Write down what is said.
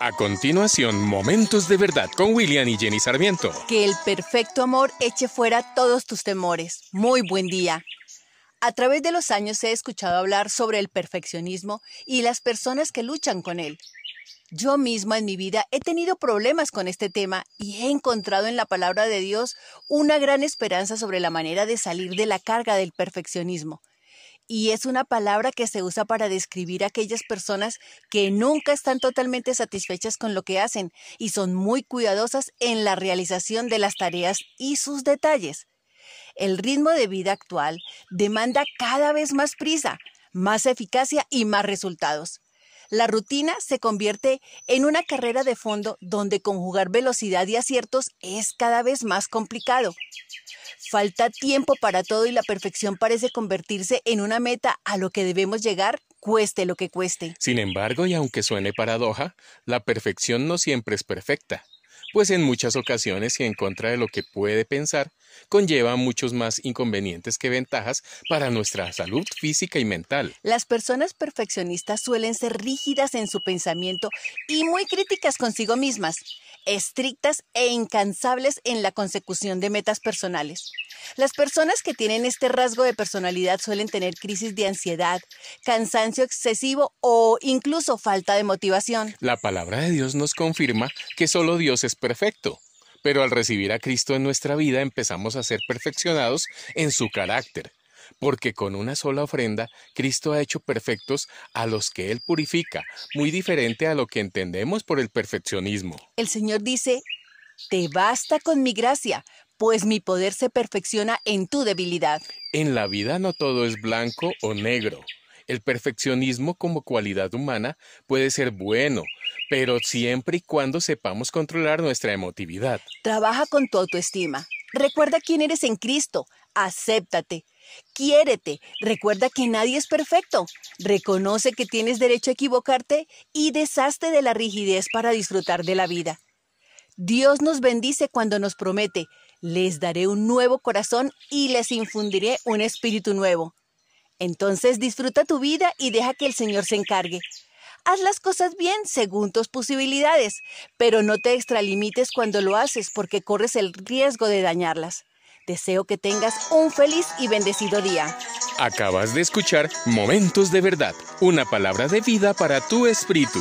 A continuación, Momentos de Verdad con William y Jenny Sarmiento. Que el perfecto amor eche fuera todos tus temores. Muy buen día. A través de los años he escuchado hablar sobre el perfeccionismo y las personas que luchan con él. Yo misma en mi vida he tenido problemas con este tema y he encontrado en la palabra de Dios una gran esperanza sobre la manera de salir de la carga del perfeccionismo y es una palabra que se usa para describir a aquellas personas que nunca están totalmente satisfechas con lo que hacen y son muy cuidadosas en la realización de las tareas y sus detalles. El ritmo de vida actual demanda cada vez más prisa, más eficacia y más resultados. La rutina se convierte en una carrera de fondo donde conjugar velocidad y aciertos es cada vez más complicado. Falta tiempo para todo y la perfección parece convertirse en una meta a lo que debemos llegar, cueste lo que cueste. Sin embargo, y aunque suene paradoja, la perfección no siempre es perfecta pues en muchas ocasiones y en contra de lo que puede pensar, conlleva muchos más inconvenientes que ventajas para nuestra salud física y mental. Las personas perfeccionistas suelen ser rígidas en su pensamiento y muy críticas consigo mismas, estrictas e incansables en la consecución de metas personales. Las personas que tienen este rasgo de personalidad suelen tener crisis de ansiedad, cansancio excesivo o incluso falta de motivación. La palabra de Dios nos confirma que solo Dios es perfecto. Pero al recibir a Cristo en nuestra vida empezamos a ser perfeccionados en su carácter, porque con una sola ofrenda Cristo ha hecho perfectos a los que Él purifica, muy diferente a lo que entendemos por el perfeccionismo. El Señor dice, Te basta con mi gracia, pues mi poder se perfecciona en tu debilidad. En la vida no todo es blanco o negro. El perfeccionismo como cualidad humana puede ser bueno, pero siempre y cuando sepamos controlar nuestra emotividad. Trabaja con tu autoestima. Recuerda quién eres en Cristo. Acéptate. Quiérete. Recuerda que nadie es perfecto. Reconoce que tienes derecho a equivocarte y deshazte de la rigidez para disfrutar de la vida. Dios nos bendice cuando nos promete, les daré un nuevo corazón y les infundiré un espíritu nuevo. Entonces disfruta tu vida y deja que el Señor se encargue. Haz las cosas bien según tus posibilidades, pero no te extralimites cuando lo haces porque corres el riesgo de dañarlas. Deseo que tengas un feliz y bendecido día. Acabas de escuchar Momentos de Verdad, una palabra de vida para tu espíritu.